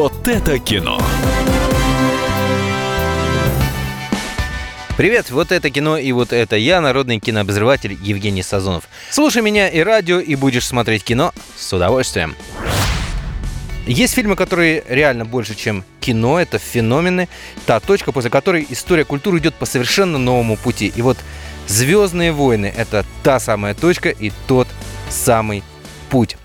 Вот это кино. Привет, вот это кино и вот это я, народный кинообозреватель Евгений Сазонов. Слушай меня и радио, и будешь смотреть кино с удовольствием. Есть фильмы, которые реально больше, чем кино, это феномены, та точка, после которой история культуры идет по совершенно новому пути. И вот «Звездные войны» — это та самая точка и тот самый путь.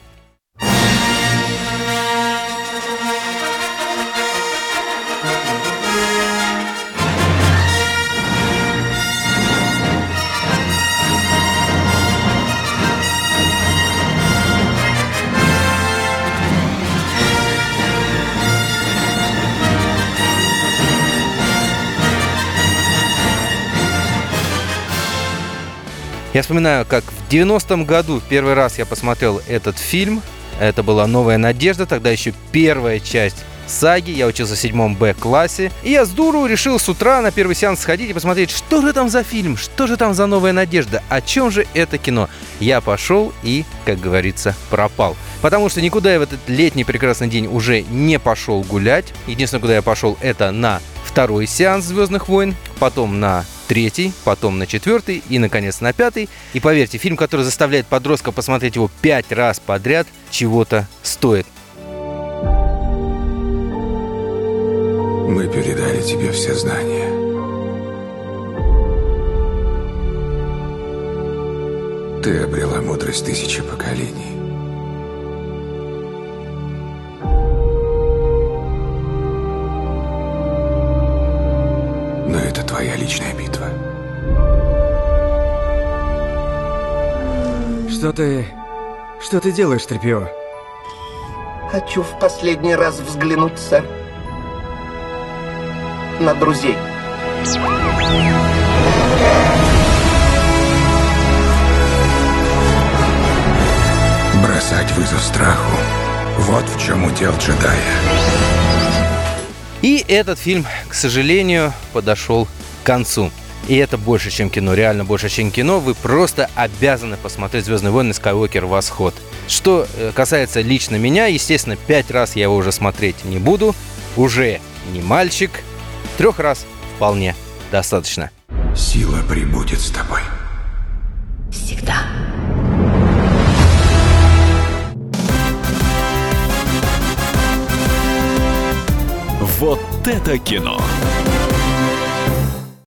Я вспоминаю, как в 90-м году первый раз я посмотрел этот фильм. Это была «Новая надежда», тогда еще первая часть саги. Я учился в седьмом Б-классе. И я с дуру решил с утра на первый сеанс сходить и посмотреть, что же там за фильм, что же там за «Новая надежда», о чем же это кино. Я пошел и, как говорится, пропал. Потому что никуда я в этот летний прекрасный день уже не пошел гулять. Единственное, куда я пошел, это на второй сеанс «Звездных войн», потом на третий, потом на четвертый и, наконец, на пятый. И поверьте, фильм, который заставляет подростка посмотреть его пять раз подряд, чего-то стоит. Мы передали тебе все знания. Ты обрела мудрость тысячи поколений. Это твоя личная битва. Что ты... Что ты делаешь, Трепио? Хочу в последний раз взглянуть, сэр. На друзей. Бросать вызов страху. Вот в чем удел джедая. И этот фильм, к сожалению, подошел к концу. И это больше, чем кино, реально больше, чем кино. Вы просто обязаны посмотреть «Звездные войны. Скайуокер. Восход». Что э, касается лично меня, естественно, пять раз я его уже смотреть не буду. Уже не мальчик. Трех раз вполне достаточно. Сила прибудет с тобой. Всегда. Вот это кино.